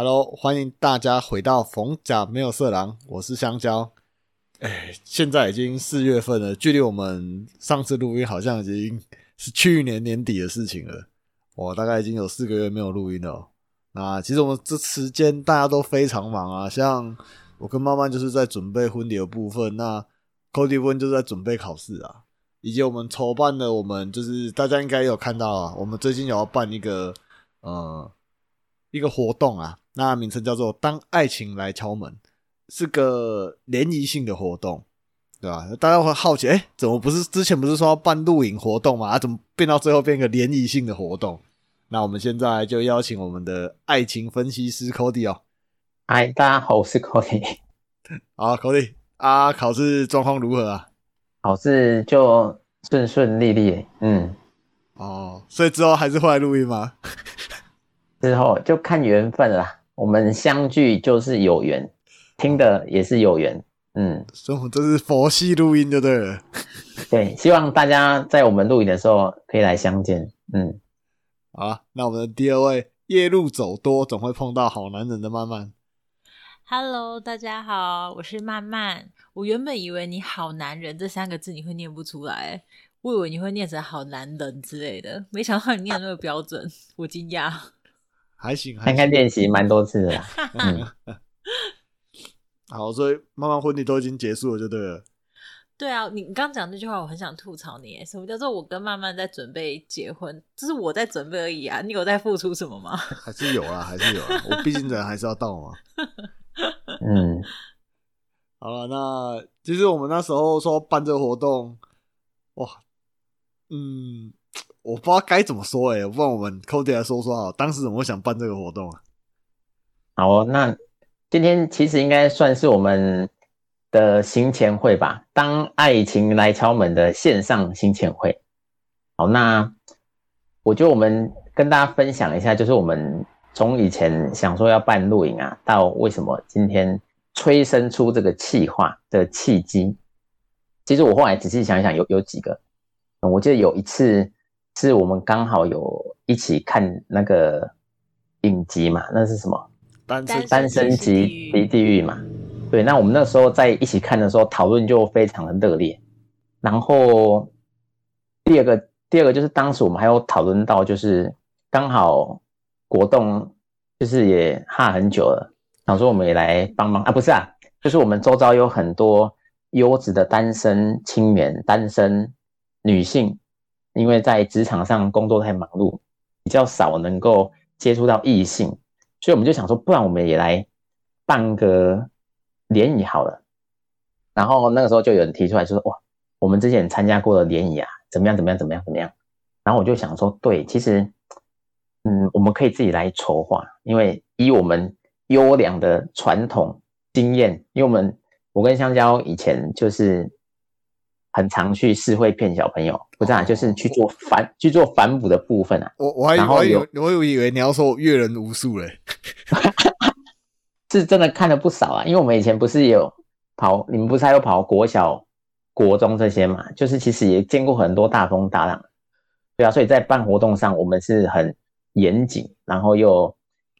Hello，欢迎大家回到逢甲没有色狼，我是香蕉。哎，现在已经四月份了，距离我们上次录音好像已经是去年年底的事情了。我大概已经有四个月没有录音了。那其实我们这时间大家都非常忙啊，像我跟妈妈就是在准备婚礼的部分，那 Cody 温就是在准备考试啊，以及我们筹办的，我们就是大家应该有看到啊，我们最近有要办一个呃一个活动啊，那名称叫做“当爱情来敲门”。是个联谊性的活动，对吧？大家会好奇，哎，怎么不是之前不是说要办露营活动吗？啊，怎么变到最后变个联谊性的活动？那我们现在就邀请我们的爱情分析师 Cody 哦。嗨，大家好，我是 Cody。好，Cody 啊，考试状况如何啊？考试就顺顺利利，嗯。哦，所以之后还是会来录音吗？之后就看缘分了。我们相聚就是有缘。听的也是有缘，嗯，所以这是佛系录音，对不对？对，希望大家在我们录影的时候可以来相见，嗯，好，那我们的第二位夜路走多总会碰到好男人的曼曼，Hello，大家好，我是曼曼。我原本以为你好男人这三个字你会念不出来，我以为你会念成好男人之类的，没想到你念那么标准，我惊讶。还行，看看练习蛮多次的，嗯。好，所以慢慢婚礼都已经结束了，就对了。对啊，你你刚讲那句话，我很想吐槽你。什么叫做我跟慢慢在准备结婚？这是我在准备而已啊！你有在付出什么吗？还是有啊，还是有啊。我毕竟人还是要到嘛。嗯，好了，那其实我们那时候说办这个活动，哇，嗯，我不知道该怎么说哎，我帮我们 Cody 来说说啊，当时怎么想办这个活动啊？好，那。今天其实应该算是我们的行前会吧，当爱情来敲门的线上行前会。好，那我觉得我们跟大家分享一下，就是我们从以前想说要办露营啊，到为什么今天催生出这个企划的契机。其实我后来仔细想想，有有几个。我记得有一次是我们刚好有一起看那个影集嘛，那是什么？单身单身级离地狱嘛，对，那我们那时候在一起看的时候，讨论就非常的热烈。然后第二个，第二个就是当时我们还有讨论到，就是刚好国栋就是也哈很久了，想说我们也来帮忙啊，不是啊，就是我们周遭有很多优质的单身青年、单身女性，因为在职场上工作太忙碌，比较少能够接触到异性。所以我们就想说，不然我们也来办个联谊好了。然后那个时候就有人提出来，就说：“哇，我们之前参加过的联谊啊，怎么样？怎么样？怎么样？怎么样？”然后我就想说，对，其实，嗯，我们可以自己来筹划，因为以我们优良的传统经验，因为我们我跟香蕉以前就是很常去试会骗小朋友，不是啊，就是去做反去做反哺的部分啊。我我还我以为我以为你要说阅人无数嘞。是真的看了不少啊，因为我们以前不是有跑，你们不是还有跑国小、国中这些嘛？就是其实也见过很多大风大浪，对啊，所以在办活动上，我们是很严谨，然后又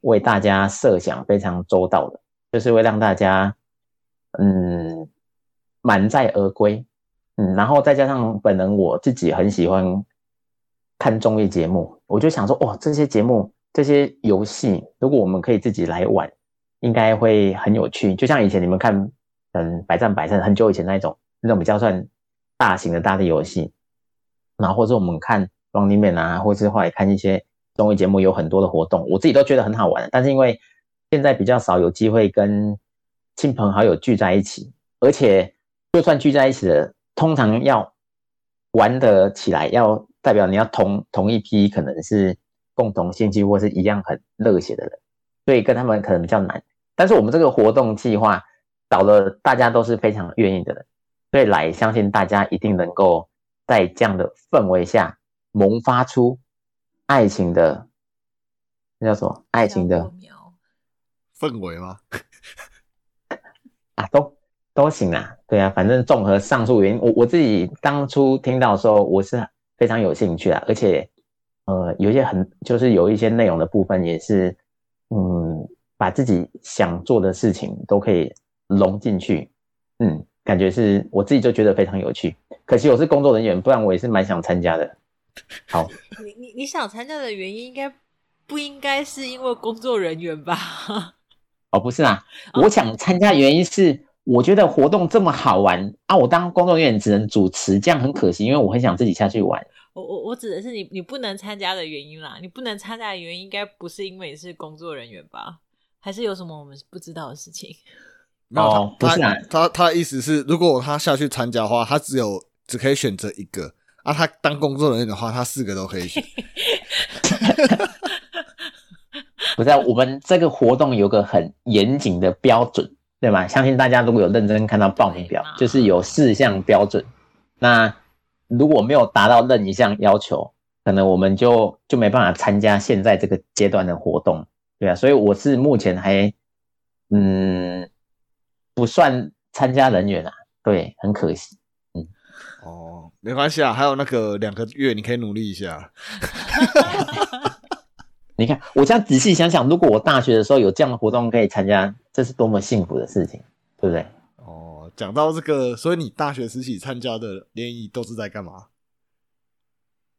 为大家设想非常周到的，就是会让大家嗯满载而归，嗯，然后再加上本人我自己很喜欢看综艺节目，我就想说，哇，这些节目。这些游戏，如果我们可以自己来玩，应该会很有趣。就像以前你们看，嗯，百战百胜，很久以前那一种，那种比较算大型的大地游戏，然后或者我们看 Running Man 啊，或者是后来看一些综艺节目，有很多的活动，我自己都觉得很好玩。但是因为现在比较少有机会跟亲朋好友聚在一起，而且就算聚在一起的，通常要玩得起来，要代表你要同同一批，可能是。共同兴趣或是一样很热血的人，所以跟他们可能比较难。但是我们这个活动计划找了大家都是非常愿意的人，所以来相信大家一定能够在这样的氛围下萌发出爱情的那叫什么？爱情的氛围吗？啊，都都行啊，对啊，反正综合上述原因，我我自己当初听到的时候，我是非常有兴趣啊，而且。呃，有一些很就是有一些内容的部分也是，嗯，把自己想做的事情都可以融进去，嗯，感觉是我自己就觉得非常有趣。可惜我是工作人员，不然我也是蛮想参加的。好，你你你想参加的原因应该不应该是因为工作人员吧？哦，不是啊，我想参加原因是我觉得活动这么好玩啊，我当工作人员只能主持，这样很可惜，因为我很想自己下去玩。我我我指的是你你不能参加的原因啦，你不能参加的原因应该不是因为你是工作人员吧？还是有什么我们不知道的事情？没有他哦不是啊他他他的意思是，如果他下去参加的话，他只有只可以选择一个啊。他当工作人员的话，他四个都可以选。不是啊、我们这个活动有个很严谨的标准，对吗？相信大家如果有认真看到报名表，就是有四项标准。那如果没有达到任一项要求，可能我们就就没办法参加现在这个阶段的活动，对啊。所以我是目前还嗯不算参加人员啊，对，很可惜。嗯哦，没关系啊，还有那个两个月，你可以努力一下。你看，我这样仔细想想，如果我大学的时候有这样的活动可以参加，这是多么幸福的事情，对不对？哦，讲到这个，所以你大学时期参加的联谊都是在干嘛？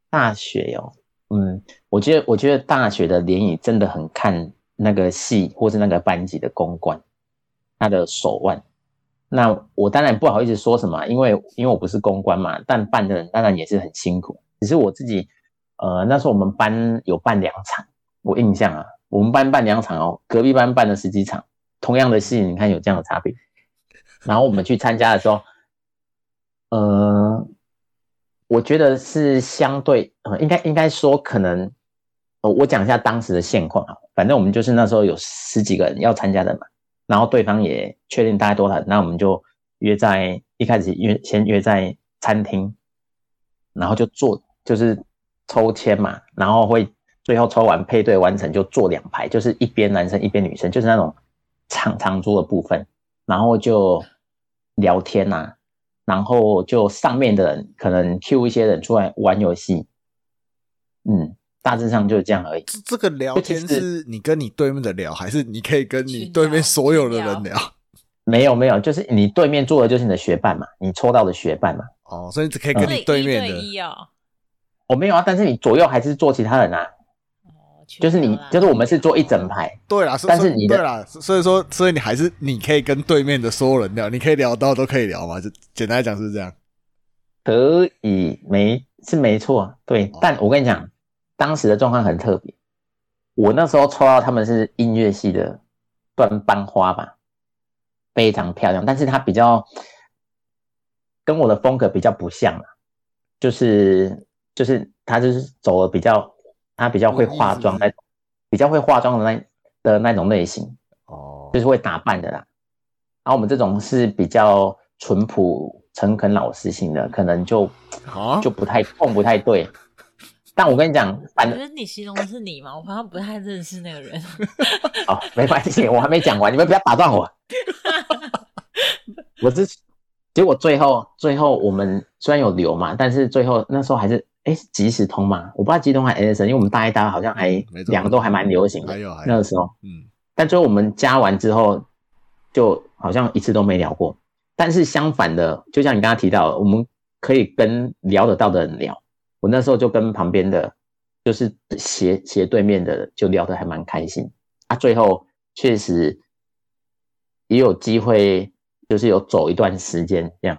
大学哦，嗯，我觉得我觉得大学的联谊真的很看那个系或是那个班级的公关，他的手腕。那我当然不好意思说什么，因为因为我不是公关嘛，但办的人当然也是很辛苦。只是我自己，呃，那时候我们班有办两场，我印象啊，我们班办两场哦，隔壁班办了十几场，同样的戏，你看有这样的差别。然后我们去参加的时候，呃，我觉得是相对，呃，应该应该说可能，呃，我讲一下当时的现况啊。反正我们就是那时候有十几个人要参加的嘛，然后对方也确定大概多少人，那我们就约在一开始约先约在餐厅，然后就坐就是抽签嘛，然后会最后抽完配对完成就坐两排，就是一边男生一边女生，就是那种长长桌的部分，然后就聊天呐、然后就上面的人可能 Q 一些人出来玩游戏，嗯，大致上就是这样而已。这这个聊天是你跟你对面的聊，还是你可以跟你群对面所有的人聊？没有没有，就是你对面坐的就是你的学伴嘛，你抽到的学伴嘛。哦，所以只可以跟你对面的哦，我、没有啊，但是你左右还是坐其他人啊，哦就是你就是我们是坐一整排，对啦，但是你的对啦，所所以说，所以你还是你可以跟对面的所有人聊，你可以聊到都可以聊嘛，就简单来讲是这样。可以没是没错，对。但我跟你讲，当时的状况很特别，我那时候抽到他们是音乐系的断班花吧，非常漂亮，但是她比较跟我的风格比较不像啊，就是就是她就是走的比较，她比较会化妆那种，比较会化妆的那的那种类型，哦就是会打扮的啦。然后我们这种是比较淳朴、诚恳、老实型的，可能就好，就不太碰不太对。但我跟你讲，我反觉得你形容的是你嘛，我好像不太认识那个人。哦，没关系，我还没讲完，你们不要打断我。我之结果最后最后我们虽然有留嘛，但是最后那时候还是哎即时通嘛，我不知道即时通还是 S N，因为我们大一大二好像还两个都还蛮流行的还有那个时候。嗯，但最后我们加完之后，就好像一次都没聊过。但是相反的，就像你刚刚提到，我们可以跟聊得到的人聊。我那时候就跟旁边的，就是斜斜对面的，就聊得还蛮开心啊。最后确实也有机会，就是有走一段时间这样。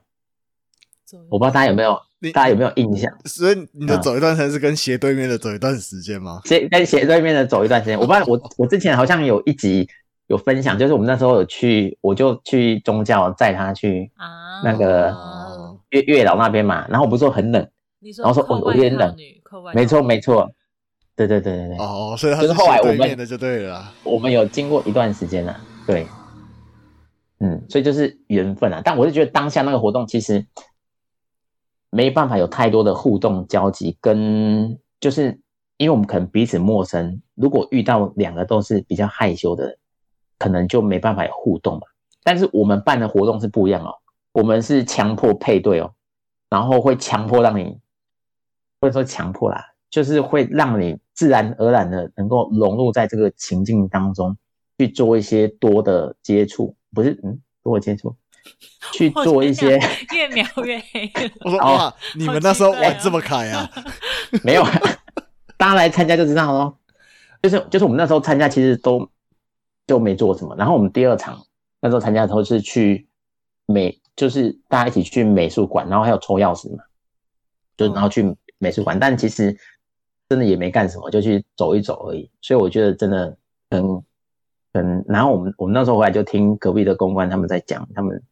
我不知道大家有没有你，大家有没有印象？所以你的嗯走一段时间是跟斜对面的走一段时间吗？斜跟斜对面的走一段时间，我不知道我我之前好像有一集有分享，就是我们那时候有去，我就去宗教载他去啊，那个哦月月老那边嘛，然后我不是说很冷，然后说我我有点冷没错没错，对对对对对，哦，所以他就是后来我们的就对了。我们有经过一段时间了、对，嗯，所以就是缘分啊。但我是觉得当下那个活动其实没办法有太多的互动交集，跟就是因为我们可能彼此陌生，如果遇到两个都是比较害羞的，可能就没办法有互动嘛。但是我们办的活动是不一样哦，我们是强迫配对哦，然后会强迫让你，或者说强迫啦，就是会让你自然而然的能够融入在这个情境当中，去做一些多的接触，不是嗯多的接触，去做一些越描越黑。我说哦哇，你们那时候玩这么开啊？没有，大家来参加就知道咯。就是就是我们那时候参加，其实都就没做什么。然后我们第二场那时候参加的时候是去美，就是大家一起去美术馆，然后还有抽钥匙嘛，就然后去美术馆，但其实真的也没干什么，就去走一走而已。所以我觉得真的很很。然后我们我们那时候回来就听隔壁的公关他们在讲，他们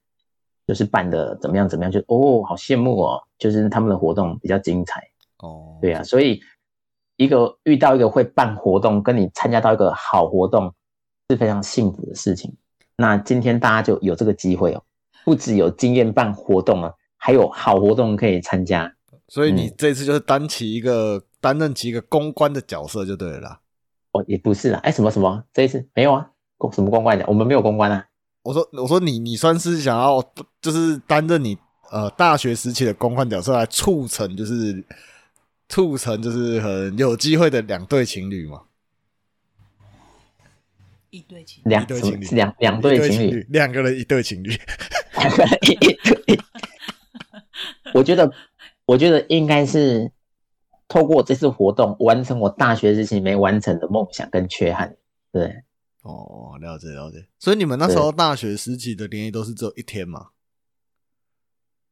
就是办的怎么样怎么样，就哦好羡慕哦，就是他们的活动比较精彩。哦，对啊，所以一个遇到一个会办活动，跟你参加到一个好活动，是非常幸福的事情。那今天大家就有这个机会哦，不只有经验办活动啊，还有好活动可以参加。所以你这次就是担起一个担任起一个公关的角色就对了啦。哦，也不是啦，哎，什么什么，这一次没有啊，公什么公关的，我们没有公关啊。我说我说你你算是想要就是担任你呃大学时期的公关角色来促成就是促成就是很有机会的两对情侣吗？一对情两对情侣两两对情侣，两个人一对情侣。两个人一对。我觉得，我觉得应该是透过这次活动完成我大学时期没完成的梦想跟缺憾。对，哦，了解了解。所以你们那时候大学时期的联谊都是只有一天嘛？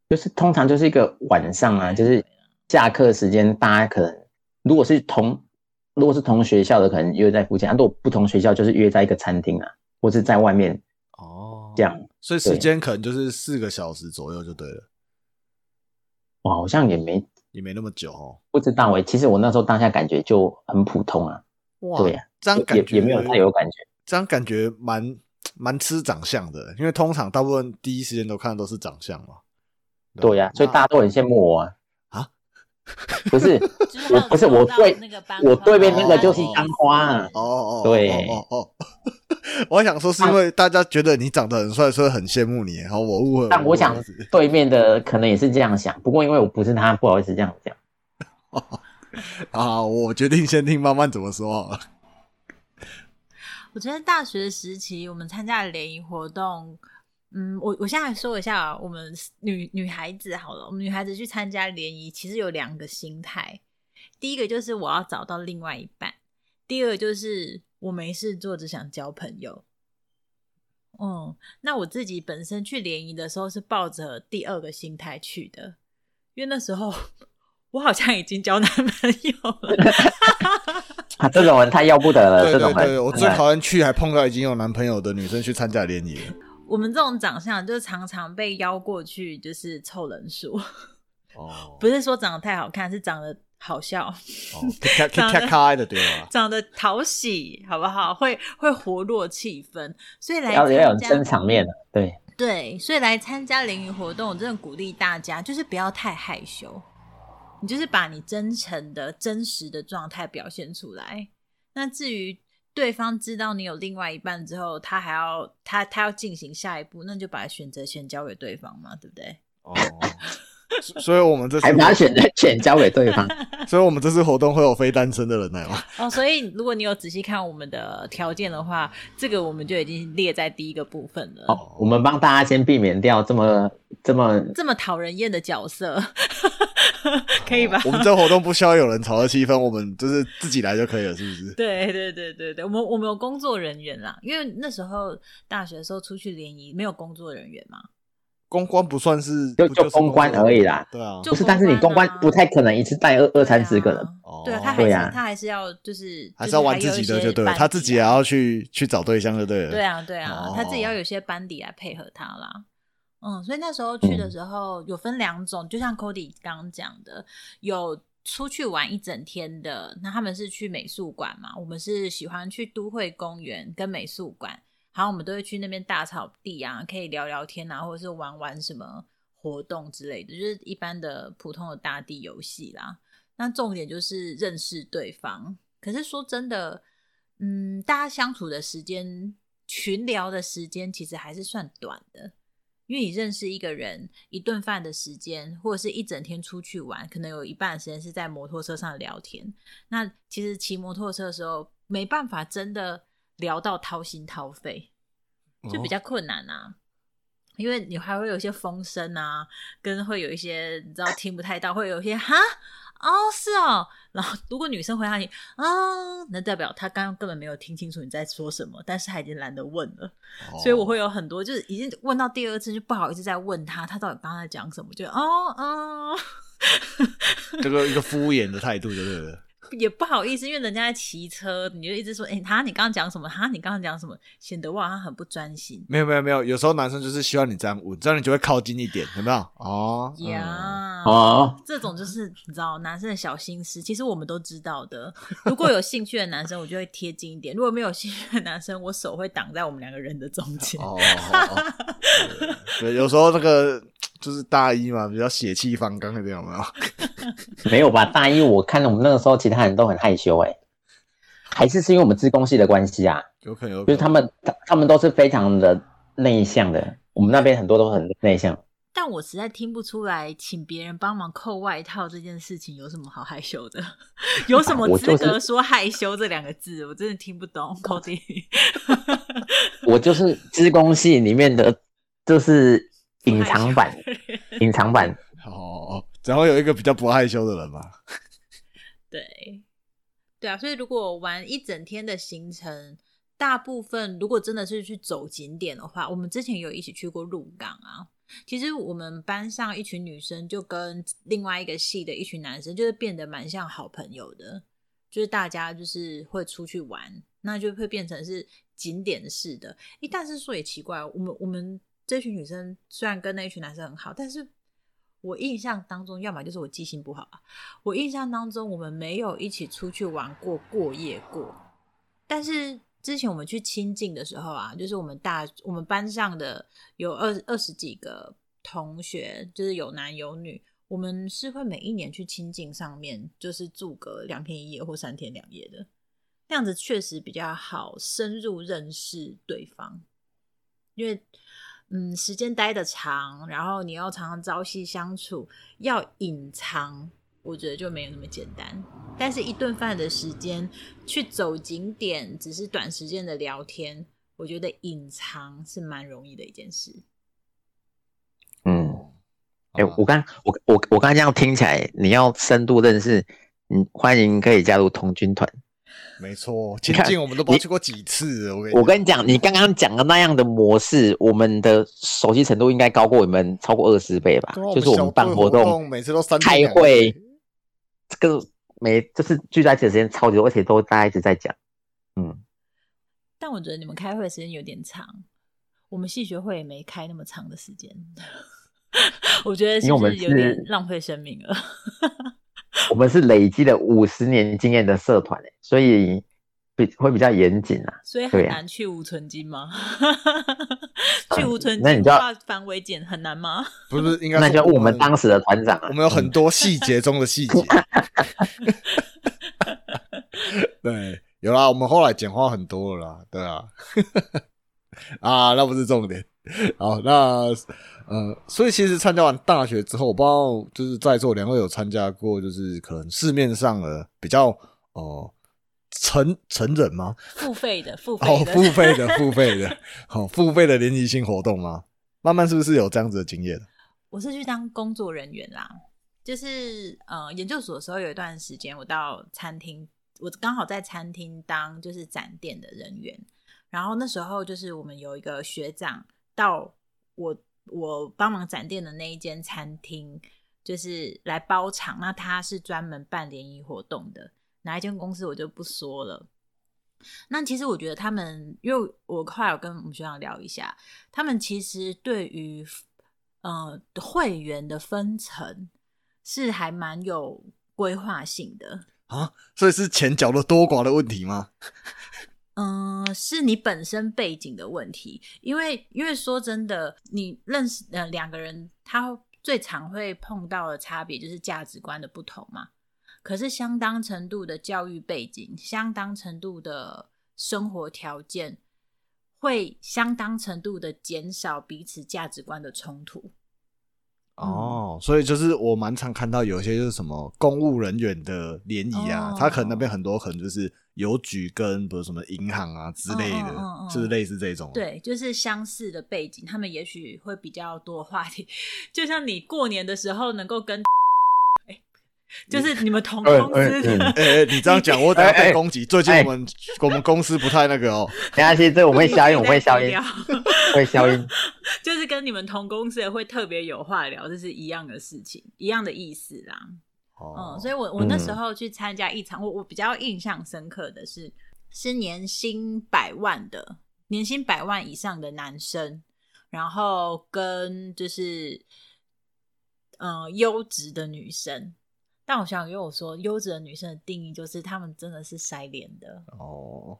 就是通常就是一个晚上啊，就是下课时间，大家可能如果是同如果是同学校的，可能约在附近；啊，如果不同学校，就是约在一个餐厅啊，或是在外面哦，这样。所以时间可能就是四个小时左右就对了，哇，好像也没也没那么久哦。不知道诶、其实我那时候当下感觉就很普通啊，哇对呀、这样感觉也也没有太有感觉。这样感觉蛮蛮吃长相的，因为通常大部分第一时间都看的都是长相嘛。对呀、所以大家都很羡慕我啊。啊，不是，我不是我对那个班我对面那个哦就是班花啊。哦哦，哦对哦哦哦，我还想说是因为大家觉得你长得很帅，所以很羡慕你，然后我误会。但我想对面的可能也是这样想，不过因为我不是他，不好意思这样讲。啊，我决定先听慢慢怎么说好了。我觉得大学时期我们参加的联谊活动，嗯，我我现在说一下我们女女孩子好了，我们女孩子去参加联谊，其实有两个心态。第一个就是我要找到另外一半，第二个就是我没事做，只想交朋友。嗯，那我自己本身去联谊的时候是抱着第二个心态去的，因为那时候 我好像已经交男朋友了。啊，这种人太要不得了，对这种人。对对，我最讨厌去还碰到已经有男朋友的女生去参加联谊。我们这种长相，就常常被邀过去，就是凑人数。哦，不是说长得太好看，是长得好笑，哦，咔咔咔咔的对吧？长得讨喜，好不好？会会活络气氛，所以来要要有真场面的，对。对，所以来参加联谊活动，我真的鼓励大家，就是不要太害羞，你就是把你真诚的、真实的状态表现出来。那至于对方知道你有另外一半之后，他还要他他要进行下一步，那就把选择权交给对方嘛，对不对？哦，所所以我们这次还把选择权交给对方。所以我们这次活动会有非单身的人来吗？哦，所以如果你有仔细看我们的条件的话，这个我们就已经列在第一个部分了。哦，我们帮大家先避免掉这么这么这么讨人厌的角色，可以吧？我们这活动不需要有人炒热气氛，我们就是自己来就可以了，是不是？对对对对对，我们我们有工作人员啦，因为那时候大学的时候出去联谊没有工作人员嘛，公关不算是，就就公关而已啦对啊，就不是，但是你公关啊不太可能一次带二二三十个人。哦对啊，他还是、他还是要就是还是要玩自己的就对了，他自己也。要去去找对象就对了。对啊，对啊，哦他自己要有些班底来配合他啦。嗯，所以那时候去的时候有分两种，就像 Cody 刚刚讲的，有出去玩一整天的，那他们是去美术馆嘛，我们是喜欢去都会公园跟美术馆，然后我们都会去那边大草地啊，可以聊聊天啊，或者是玩玩什么活动之类的，就是一般的普通的大地游戏啦。那重点就是认识对方。可是说真的，嗯，大家相处的时间、群聊的时间，其实还是算短的。因为你认识一个人，一顿饭的时间，或者是一整天出去玩，可能有一半的时间是在摩托车上聊天。那其实骑摩托车的时候，没办法真的聊到掏心掏肺，就比较困难啊。因为你还会有一些风声啊，跟会有一些你知道听不太到，会有一些哈哦是哦，然后如果女生回答你啊，那代表她刚刚根本没有听清楚你在说什么，但是她已经懒得问了，哦所以我会有很多就是已经问到第二次就不好意思再问她，她到底刚刚在讲什么，就哦哦。这个一个敷衍的态度，对不对？也不好意思，因为人家在骑车，你就一直说，哎、他，你刚刚讲什么？他，你刚刚讲什么？显得我好像很不专心没有没有没有，有时候男生就是希望你这样问，这样你就会靠近一点，有没有？哦，嗯呀。哦，这种就是你知道男生的小心思，其实我们都知道的。如果有兴趣的男生，我就会贴近一点；如果没有兴趣的男生，我手会挡在我们两个人的中间。哦，哦哦对，对有时候那个就是大一嘛，比较血气方刚一点，有没有？没有吧？大一我看我们那个时候其他人都很害羞、欸，还是是因为我们自工系的关系啊？有可能有可能，就是他们他他们都是非常的内向的，我们那边很多都很内向。但我实在听不出来，请别人帮忙扣外套这件事情有什么好害羞的？有什么资格说害羞这两个字？我真的听不懂。扣弟，我就是自工系里面的，就是隐藏版，隐藏版。然后有一个比较不害羞的人嘛，对，对啊，所以如果玩一整天的行程，大部分如果真的是去走景点的话，我们之前有一起去过鹿港啊。其实我们班上一群女生就跟另外一个系的一群男生，就是变得蛮像好朋友的，就是大家就是会出去玩，那就会变成是景点式的。诶，但是说也奇怪，我们我们这群女生虽然跟那一群男生很好，但是我印象当中，要么就是我记性不好啊，我印象当中，我们没有一起出去玩过过夜过。但是之前我们去亲近的时候啊，就是我们大我们班上的有二二十几个同学，就是有男有女，我们是会每一年去亲近上面，就是住个两天一夜或三天两夜的，那样子确实比较好深入认识对方，因为。嗯，时间待的长，然后你要常常朝夕相处，要隐藏，我觉得就没有那么简单。但是，一顿饭的时间去走景点，只是短时间的聊天，我觉得隐藏是蛮容易的一件事。嗯，哎、哦我刚我我我刚才这样听起来，你要深度认识，嗯，欢迎可以加入童军团。没错，亲看近我们都不知道去过几次，我跟我跟你讲，你刚刚讲的那样的模式，我们的熟悉程度应该高过你们超过二十倍吧？啊就是我们办活动，每次都三天开会，这个每就是聚在一起的时间超级多，而且都大家一直在讲。嗯，但我觉得你们开会的时间有点长，我们系学会也没开那么长的时间。我觉得是是有点浪费生命了？我们是累积了五十年经验的社团、欸，所以比会比较严谨啊。所以很难去无存金吗？去无存那你就要金化繁为简很难吗？不是应该那就要问我们们当时的团长啊。我们有很多细节中的细节。对，有啦，我们后来简化很多了啦，对啊。啊，那不是重点。好，那呃，所以其实参加完大学之后，我不知道就是在座两位有参加过，就是可能市面上的比较哦、呃成成人吗？付费的，付哦费，的，付费的，付费的，好、付费的联谊性活动吗？慢慢是不是有这样子的经验？我是去当工作人员啦，就是呃，研究所的时候有一段时间，我到餐厅，我刚好在餐厅当就是展店的人员，然后那时候就是我们有一个学长到我我帮忙展店的那一间餐厅，就是来包场，那他是专门办联谊活动的，哪一间公司我就不说了。那其实我觉得他们，因为我后来有跟我们学长聊一下，他们其实对于呃会员的分层是还蛮有规划性的。啊，所以是钱缴的多寡的问题吗？嗯，是你本身背景的问题，因为因为说真的，你认识呃两个人，他最常会碰到的差别就是价值观的不同嘛。可是相当程度的教育背景，相当程度的生活条件，会相当程度的减少彼此价值观的冲突。哦，所以就是我蛮常看到有一些就是什么公务人员的联谊啊，哦他可能那边很多可能就是邮局跟比如什么银行啊之类的，嗯嗯嗯嗯就是类似这种。，对，就是相似的背景，他们也许会比较多话题。就像你过年的时候能够跟，哎，就是你们同哎公司哎的，哎、哎你这样讲，我等下被攻击。最近哎我们、我们公司不太那个哦。等下，其实这我会消音，我会消音会消音。就是跟你们同公司的会特别有话聊，这是一样的事情，一样的意思啦。哦嗯，所以我我那时嗯候去参加一场，我我比较印象深刻的是，是年薪百万的，年薪百万以上的男生，然后跟就是呃优质的女生。但我想跟我说，优质的女生的定义就是她们真的是筛脸的，哦，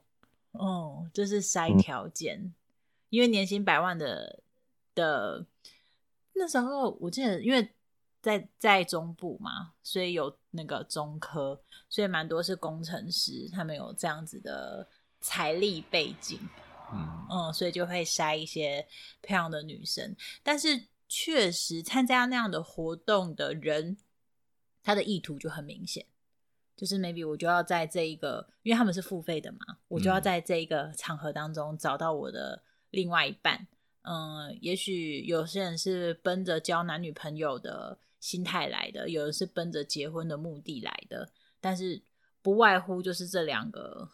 哦，就是筛嗯。条件，因为年薪百万的的那时候，我记得因为在在中部嘛，所以有那个中科，所以蛮多是工程师，他们有这样子的财力背景，嗯，嗯，所以就会筛一些漂亮的女生。但是确实参加那样的活动的人，他的意图就很明显，就是 maybe 我就要在这一个，因为他们是付费的嘛，我就要嗯在这一个场合当中找到我的另外一半。嗯，也许有些人是奔着交男女朋友的心态来的，有的是奔着结婚的目的来的，但是不外乎就是这两个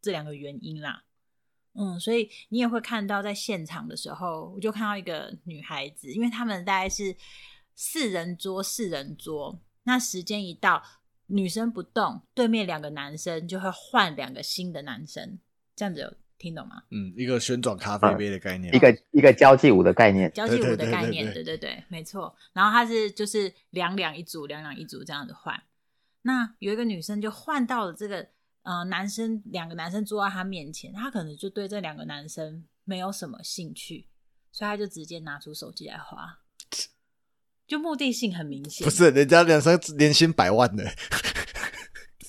这两个原因啦。嗯，所以你也会看到，在现场的时候，我就看到一个女孩子，因为他们大概是四人桌，四人桌，那时间一到，女生不动，对面两个男生就会换两个新的男生，这样子有听懂吗？嗯，一个旋转咖啡杯的概念，一个一个交际舞的概念，交际舞的概念，对对对对，没错。然后他是就是两两一组，两两一组这样子换。那有一个女生就换到了这个呃男生，两个男生坐在她面前，她可能就对这两个男生没有什么兴趣，所以她就直接拿出手机来划，就目的性很明显。不是人家两三年薪百万的，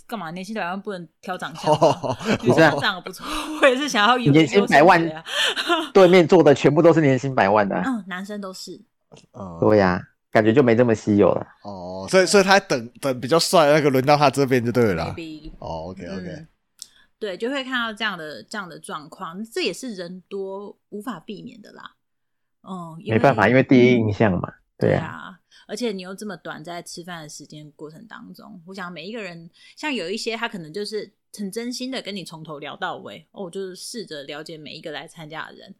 干嘛？年薪百万不能挑长相吗？哦女是啊生长得不错，我也是想要有年薪百万的 呀对面坐的全部都是年薪百万的啊，嗯，男生都是。嗯对呀，感觉就没这么稀有了。哦，所以所以他等等比较帅那个轮到他这边就对了哦，OK OK，嗯对，就会看到这样的这样的状况，这也是人多无法避免的啦。嗯，没办法，因为第一印象嘛。对对啊，啊，而且你又这么短，在吃饭的时间过程当中，我想每一个人，像有一些他可能就是很真心的跟你从头聊到尾，哦，我就是试着了解每一个来参加的人。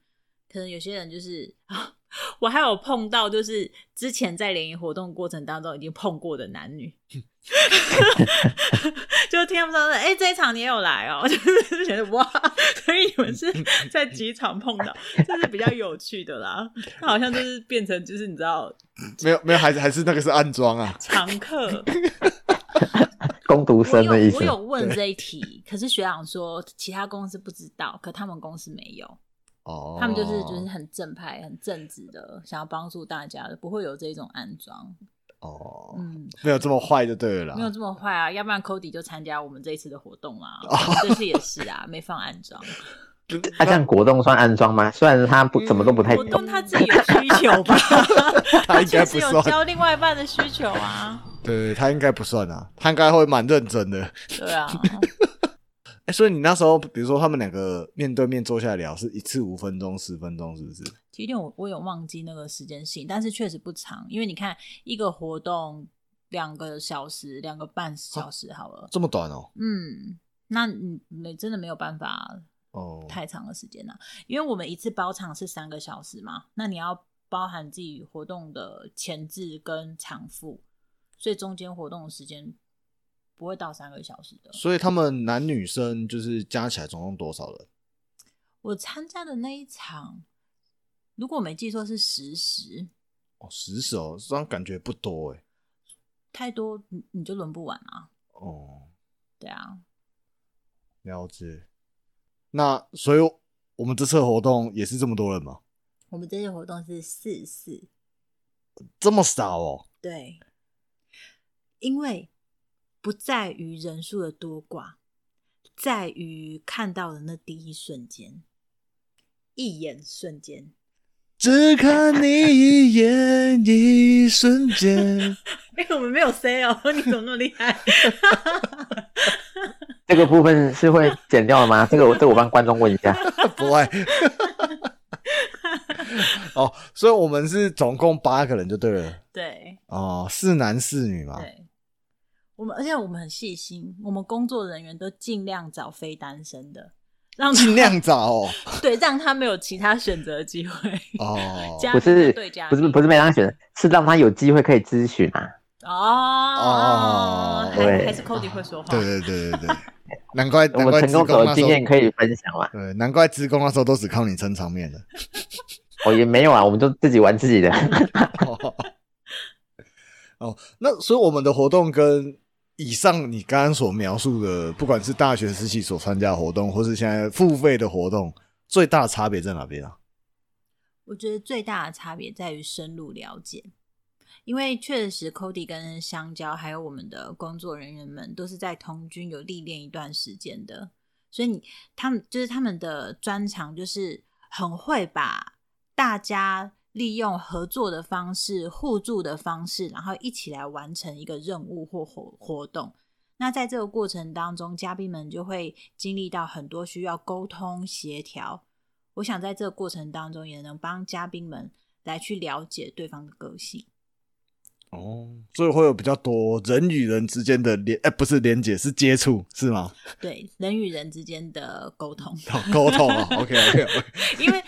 可能有些人就是啊，我还有碰到就是之前在联谊活动过程当中已经碰过的男女，就听他们说，哎、这一场你也有来哦，就是觉得哇，所以你们是在几场碰到，这是比较有趣的啦。那好像就是变成就是你知道没有没有，还是还是那个是暗装啊。常客。攻读生的意思有我。有问这一题，可是学长说其他公司不知道，可他们公司没有，哦，他们就是就是很正派、很正直的，想要帮助大家的，不会有这种安装。哦，嗯，没有这么坏就对了啦。没有这么坏啊，要不然 Cody 就参加我们这一次的活动啊。这次也是啊，没放安装。他这样果冻算安装吗？虽然他不怎么都不太懂果冻，他自己有需求吧？他应该确实有不算，交另外一半的需求啊。对他应该不算啊，他应该会蛮认真的。对啊，哎，所以你那时候，比如说他们两个面对面坐下来聊，是一次五分钟、十分钟，是不是？其实我我有忘记那个时间性，但是确实不长，因为你看一个活动两个小时、两个半小时好了，这么短哦？嗯，那你没真的没有办法哦，太长的时间呐、因为我们一次包场是三个小时嘛，那你要包含自己活动的前置跟场付，所以中间活动的时间不会到三个小时的。所以他们男女生就是加起来总共多少人？我参加的那一场，如果我没记错是十时，哦，十手，这样感觉不多哎。太多你你就轮不完啊。哦，对啊，了解。那所以我们这次活动也是这么多人吗？我们这次活动是四四，这么少哦？对，因为不在于人数的多寡，在于看到的那第一瞬间，一眼瞬间。只看你一眼，一瞬间。哎、我们没有 C 哦，你怎么那么厉害？这个部分是会剪掉的吗？这个我这个我帮观众问一下。不会。哦，所以我们是总共八个人就对了。对哦，四男四女嘛。对，我们而且我们很细心，我们工作人员都尽量找非单身的，让他尽量找哦。对，让他没有其他选择的机会。哦，不是对家不是不是没让他选择，是让他有机会可以咨询啊。哦哦还对还是 Cody 会说话。对对对对对，难怪 我难怪们成功者的经验可以分享嘛？对，难怪职工那时候都只靠你撑场面的。哦，也没有啊，我们就自己玩自己的。哦，那所以我们的活动跟以上你刚刚所描述的，不管是大学时期所参加的活动，或是现在付费的活动，最大的差别在哪边啊？我觉得最大的差别在于深入了解，因为确实 Cody 跟香蕉还有我们的工作人员们都是在童军有历练一段时间的，所以他们就是他们的专长就是很会把大家利用合作的方式、互助的方式，然后一起来完成一个任务或活活动。那在这个过程当中，嘉宾们就会经历到很多需要沟通协调。我想在这个过程当中，也能帮嘉宾们来去了解对方的个性。哦，所以会有比较多人与人之间的连，哎、不是连接，是接触，是吗？对人与人之间的沟通，好，沟通啊。OK OK OK。因为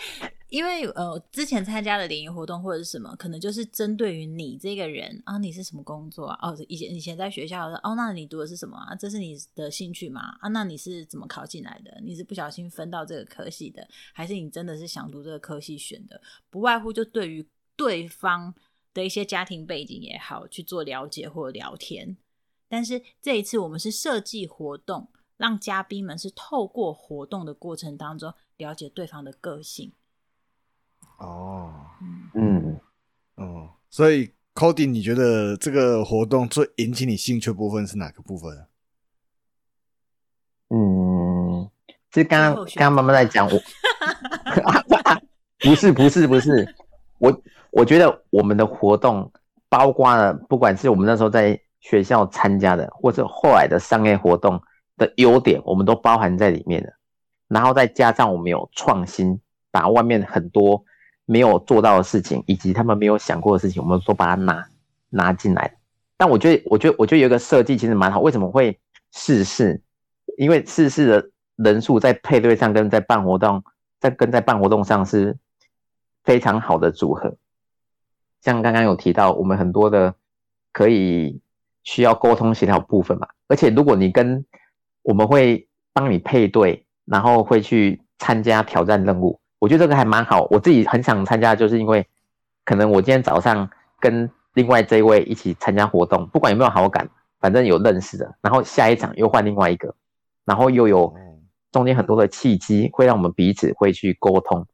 因为呃，之前参加的联谊活动或者是什么，可能就是针对于你这个人啊，你是什么工作啊？哦，以前以前在学校哦，那你读的是什么啊？这是你的兴趣吗？啊，那你是怎么考进来的？你是不小心分到这个科系的，还是你真的是想读这个科系选的？不外乎就对于对方的一些家庭背景也好去做了解或聊天。但是这一次我们是设计活动，让嘉宾们是透过活动的过程当中了解对方的个性。哦，嗯，嗯，哦，所以 Cody，你觉得这个活动最引起你兴趣的部分是哪个部分啊？嗯，是刚刚最后选择刚刚妈妈在讲我，不是不是不是，我我觉得我们的活动包括了，不管是我们那时候在学校参加的，或者后来的商业活动的优点，我们都包含在里面了。然后再加上我们有创新，把外面很多没有做到的事情，以及他们没有想过的事情，我们都把它拿拿进来。但我觉得，我觉得，我觉得有一个设计其实蛮好。为什么会试试？因为试试的人数在配对上跟在办活动，在跟在办活动上是非常好的组合。像刚刚有提到，我们很多的可以需要沟通协调部分嘛，而且如果你跟我们会帮你配对，然后会去参加挑战任务，我觉得这个还蛮好。我自己很想参加，就是因为可能我今天早上跟另外这一位一起参加活动，不管有没有好感，反正有认识的，然后下一场又换另外一个，然后又有中间很多的契机，会让我们彼此会去沟通。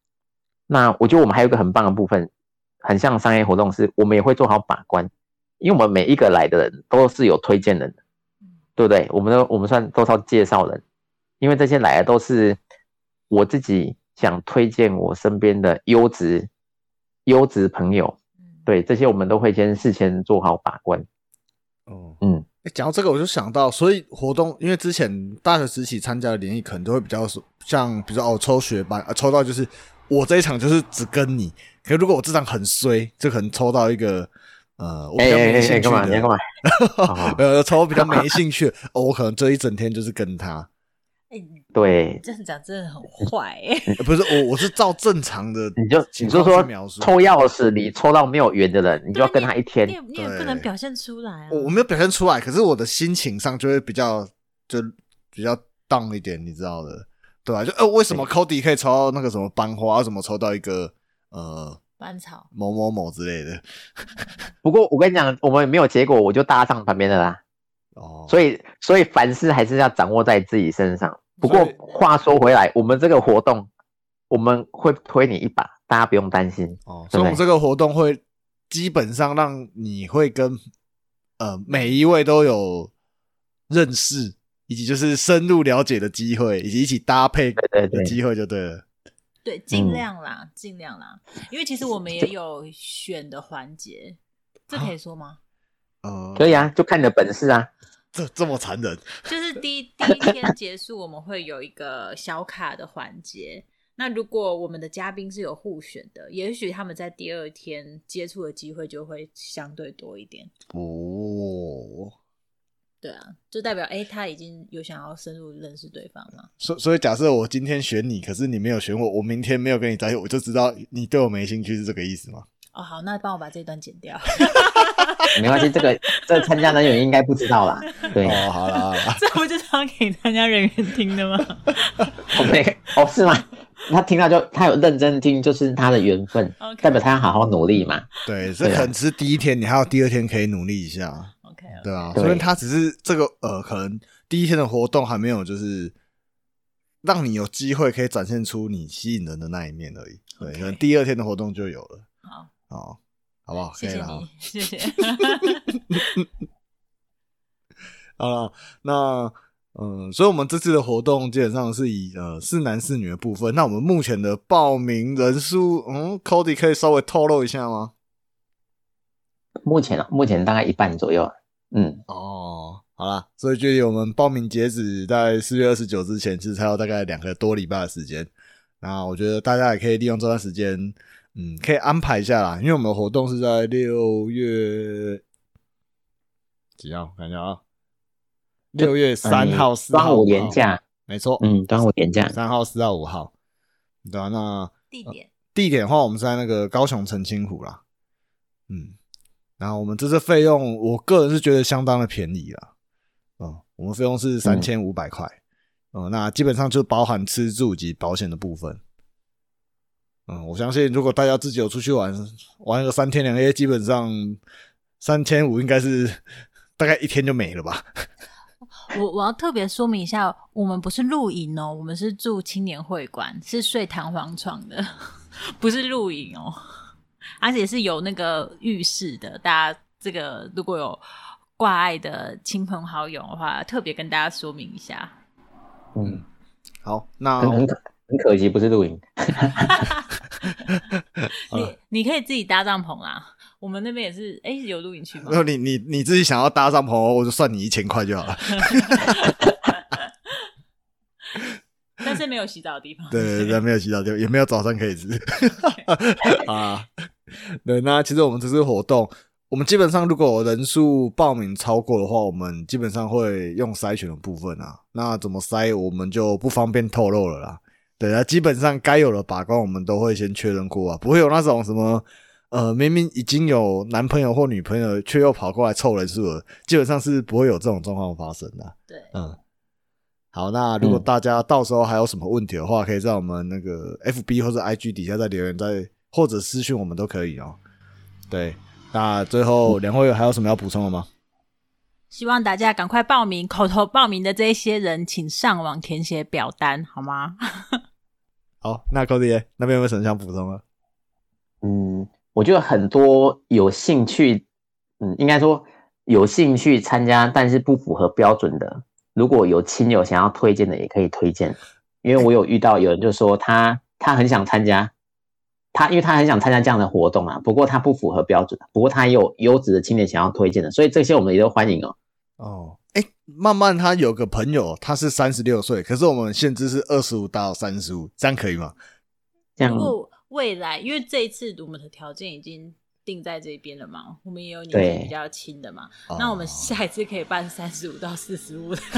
那我觉得我们还有一个很棒的部分，很像商业活动，是我们也会做好把关，因为我们每一个来的人都是有推荐人的，对不对？我们都我们算都是介绍人，因为这些来的都是我自己想推荐我身边的优质优质朋友，对这些我们都会先事先做好把关。哦，嗯，欸讲到这个，我就想到，所以活动，因为之前大学时期参加的联谊，可能都会比较像，比如说哦，抽学班，啊、抽到就是我这一场就是只跟你，可如果我这场很衰，就可能抽到一个呃，我比较没兴趣干嘛？你要干，嘛？哦呃，抽比较没兴趣，哦，我可能这一整天就是跟他，哎、你对，这样讲真的很 坏不是我，我是照正常的你就你就说抽钥匙，你抽到没有缘的人，你就要跟他一天你。也你也不能表现出来啊。我我没有表现出来，可是我的心情上就会比较就比较 down 一点，你知道的，对吧、就呃，为什么 Cody 可以抽到那个什么班花，为什么抽到一个呃班草，某某某之类的？不过我跟你讲，我们没有结果，我就搭上旁边的啦。哦，所以，所以凡事还是要掌握在自己身上。不过话说回来，我们这个活动我们会推你一把，大家不用担心。哦，对对所以我们这个活动会基本上让你会跟呃每一位都有认识，以及就是深入了解的机会，以及一起搭配的机会就对了。对，尽量啦，尽量啦。因为其实我们也有选的环节，这可以说吗？呃，可以啊，就看你的本事啊。这这么残忍？就是第一第一天结束，我们会有一个小卡的环节。那如果我们的嘉宾是有互选的，也许他们在第二天接触的机会就会相对多一点。哦，对啊，就代表哎、诶他已经有想要深入认识对方了。所所以假设我今天选你，可是你没有选我，我明天没有跟你在一起，我就知道你对我没兴趣，是这个意思吗？哦，好，那帮我把这段剪掉。没关系，这个 这参加人员应该不知道啦。对，哦，好了好了，这不就是要给参加人员听的吗？我没哦是吗？他听到就他有认真听，就是他的缘分 OK 代表他要好好努力嘛。对，这对啊。可能只是第一天，你还有第二天可以努力一下，OK，对啊，所以他只是这个呃，可能第一天的活动还没有就是让你有机会可以展现出你吸引人的那一面而已，对，OK。可能第二天的活动就有了，好，哦，好不好？可以了哈谢谢你，谢谢。好了，那嗯，所以我们这次的活动基本上是以呃是男是女的部分。那我们目前的报名人数，嗯，Cody 可以稍微透露一下吗？目前啊，目前大概一半左右。嗯，哦，好啦，所以距离我们报名截止在四月二十九之前，其实还有大概两个多礼拜的时间。那我觉得大家也可以利用这段时间，嗯，可以安排一下啦，因为我们的活动是在六月几号？看一下啊，六月三号、四号、五号连假，没错，嗯，端午连假，三号、四号、五号，对啊，那地点？地点的话，我们是在那个高雄澄清湖啦，嗯，然后我们这次费用，我个人是觉得相当的便宜了，嗯，我们费用是三千五百块，嗯，那基本上就包含吃住及保险的部分，嗯，我相信如果大家自己有出去玩，玩个三天两夜，基本上三千五应该是大概一天就没了吧，我我要特别说明一下，我们不是露营哦，我们是住青年会馆，是睡弹簧床的，不是露营哦，而且是有那个浴室的。大家这个如果有挂碍的亲朋好友的话，特别跟大家说明一下。嗯，好，那很很可很可惜不是露营。你你可以自己搭帐篷啦，我们那边也是，哎、有露营区吗没有你你你自己想要搭帐篷，我就算你一千块就好了。但是没有洗澡的地方。对对对，没有洗澡就也没有早餐可以吃 啊。对，那其实我们这次活动，我们基本上如果人数报名超过的话，我们基本上会用筛选的部分啊。那怎么筛，我们就不方便透露了啦。对，啊基本上该有的把关，我们都会先确认过啊，不会有那种什么呃，明明已经有男朋友或女朋友，却又跑过来凑人数了，基本上是不会有这种状况发生的。对，嗯，好，那如果嗯大家到时候还有什么问题的话，可以在我们那个 FB 或者 IG 底下再留言，再或者私讯我们都可以哦。对，那最后两位还有什么要补充的吗？希望大家赶快报名，口头报名的这一些人，请上网填写表单，好吗？好，那 Cody 耶那边有没有什么想补充的？嗯，我觉得很多有兴趣，嗯，应该说有兴趣参加，但是不符合标准的，如果有亲友想要推荐的，也可以推荐。因为我有遇到有人就说他他很想参加，他因为他很想参加这样的活动啊，不过他不符合标准，不过他也有优质的青年想要推荐的，所以这些我们也都欢迎哦。哦，哎，慢慢他有个朋友，他是三十六岁，可是我们限制是二十五到三十五，这样可以吗？这样如果未来，因为这一次我们的条件已经定在这边了嘛，我们也有年纪比较轻的嘛，哦那我们下一次可以办三十五到四十五的。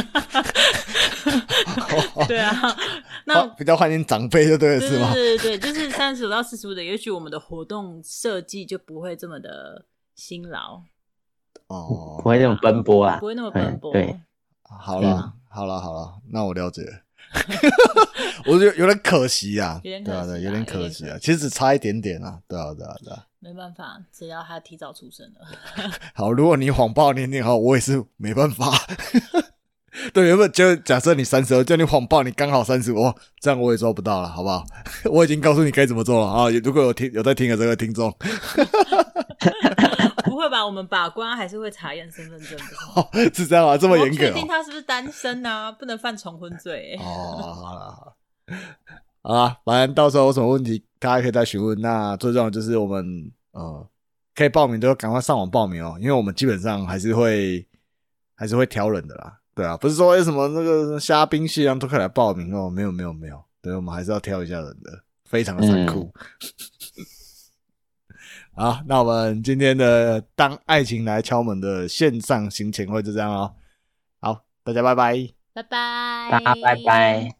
对啊，那哦比较欢迎长辈，就对了，是吗？对对对，就是三十五到四十五的，也许我们的活动设计就不会这么的辛劳，哦不，会那种奔波啊不，会那么奔波。对对好了，好了，好了，那我了解了。我觉得有点可惜啊，有点对啊，对，可惜啊有点可惜啊。其实只差一点点啊，对啊，对啊，对啊。没办法，只要他提早出生了。好，如果你谎报年龄哈，我也是没办法。对，原本就假设你三十二，叫你谎报你刚好三十五，这样我也做不到了，好不好？我已经告诉你该怎么做了啊！如果有听有在听的这个听众？我们把关还是会查验身份证的。哦，是这样啊，这这么严格确定哦。他是不是单身啊？不能犯重婚罪、欸。哦，好了好了，好啦，反正到时候有什么问题，大家可以再询问。那最重要的就是我们呃，可以报名就赶快上网报名哦，因为我们基本上还是会还是会挑人的啦。对啊，不是说为什么那个虾兵蟹将都可以来报名哦，没有没有没有，对，我们还是要挑一下人的，非常的残酷。好，那我们今天的当爱情来敲门的线上行前会就这样哦。好，大家拜拜。拜拜，大家拜拜。